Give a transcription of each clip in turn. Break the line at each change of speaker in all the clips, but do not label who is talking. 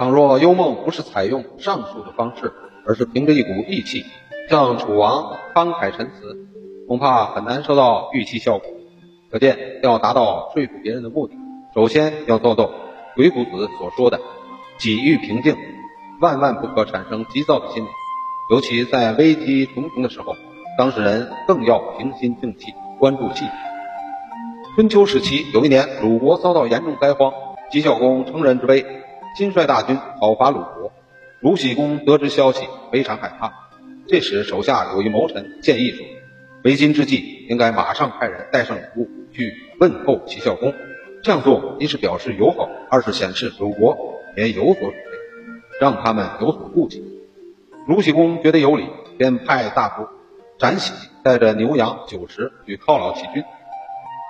倘若幽梦不是采用上述的方式，而是凭着一股义气向楚王慷慨陈词，恐怕很难收到预期效果。可见，要达到说服别人的目的，首先要做到鬼谷子所说的“己欲平静”，万万不可产生急躁的心理。尤其在危机重重的时候，当事人更要平心静气，关注细节。春秋时期，有一年，鲁国遭到严重灾荒，齐孝公乘人之危，亲率大军讨伐鲁国。鲁僖公得知消息，非常害怕。这时，手下有一谋臣建议说：“为今之计，应该马上派人带上礼物去问候齐孝公。这样做，一是表示友好，二是显示鲁国也有所准备，让他们有所顾忌。”鲁僖公觉得有理，便派大夫展喜带着牛羊酒食去犒劳齐军。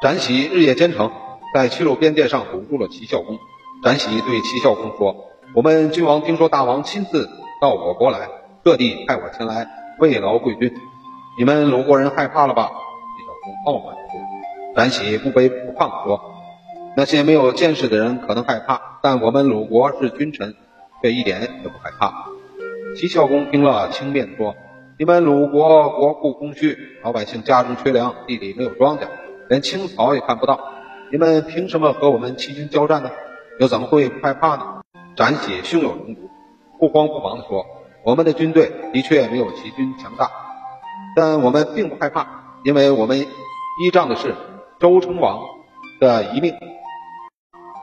展喜日夜兼程，在齐鲁边界上堵住了齐孝公。展喜对齐孝公说：“我们君王听说大王亲自到我国来，特地派我前来慰劳贵军。你们鲁国人害怕了吧？”齐孝公傲慢地说。展喜不卑不亢地说：“那些没有见识的人可能害怕，但我们鲁国是君臣，却一点也不害怕。”齐孝公听了，轻蔑地说：“你们鲁国国库空虚，老百姓家中缺粮，地里没有庄稼，连青草也看不到，你们凭什么和我们齐军交战呢？又怎么会不害怕呢？”展喜胸有成竹，不慌不忙地说：“我们的军队的确没有齐军强大，但我们并不害怕，因为我们依仗的是周成王的遗命。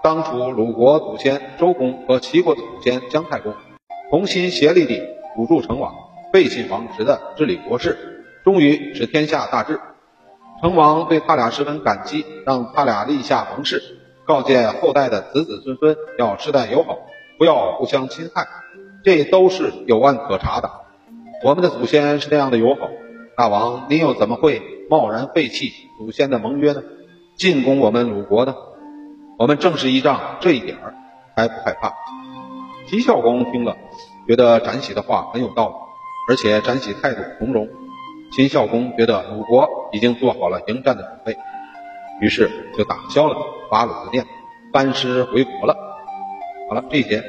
当初鲁国祖先周公和齐国的祖先姜太公。”同心协力地辅助成王，废寝忘食地治理国事，终于使天下大治。成王对他俩十分感激，让他俩立下盟誓，告诫后代的子子孙孙要世代友好，不要互相侵害。这都是有案可查的。我们的祖先是那样的友好，大王您又怎么会贸然废弃祖先的盟约呢？进攻我们鲁国呢？我们正是依仗这一点儿，才不害怕。齐孝公听了，觉得展喜的话很有道理，而且展喜态度从容。秦孝公觉得鲁国已经做好了迎战的准备，于是就打消了伐鲁的念头，班师回国了。好了，这一节